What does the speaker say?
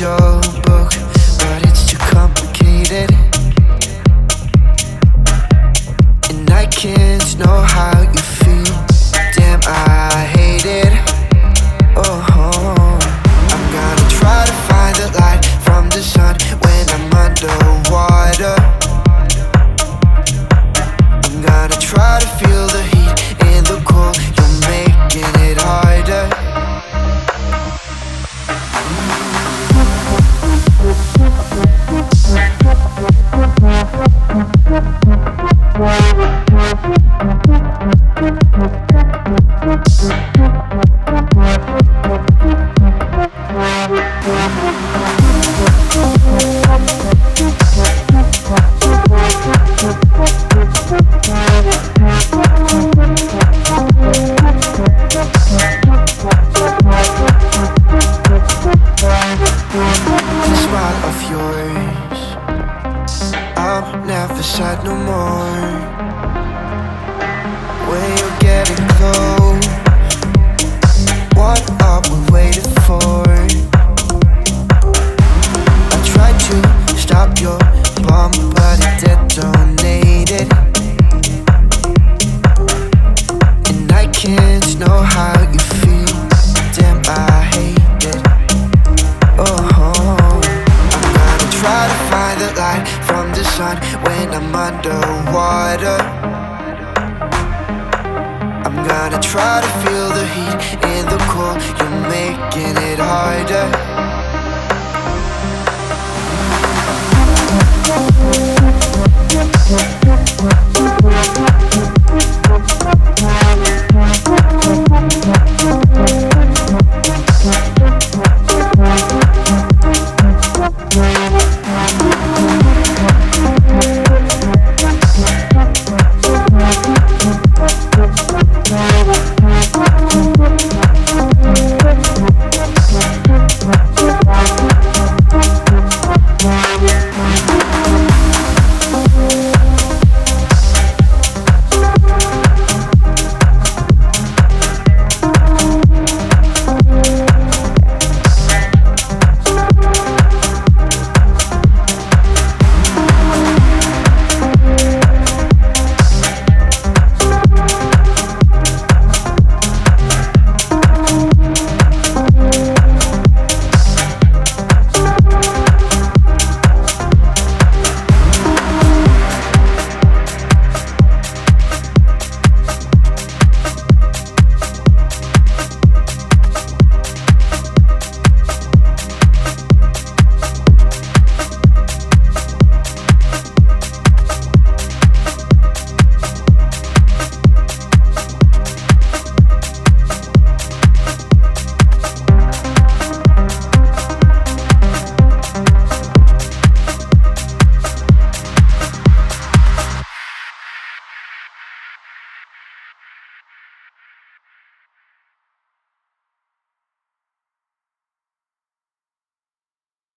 your book, but it's too complicated. And I can't know how you feel. The side no more. When you're getting close. sun when I'm underwater. I'm gonna try to feel the heat in the cold, you're making it harder. Yeah.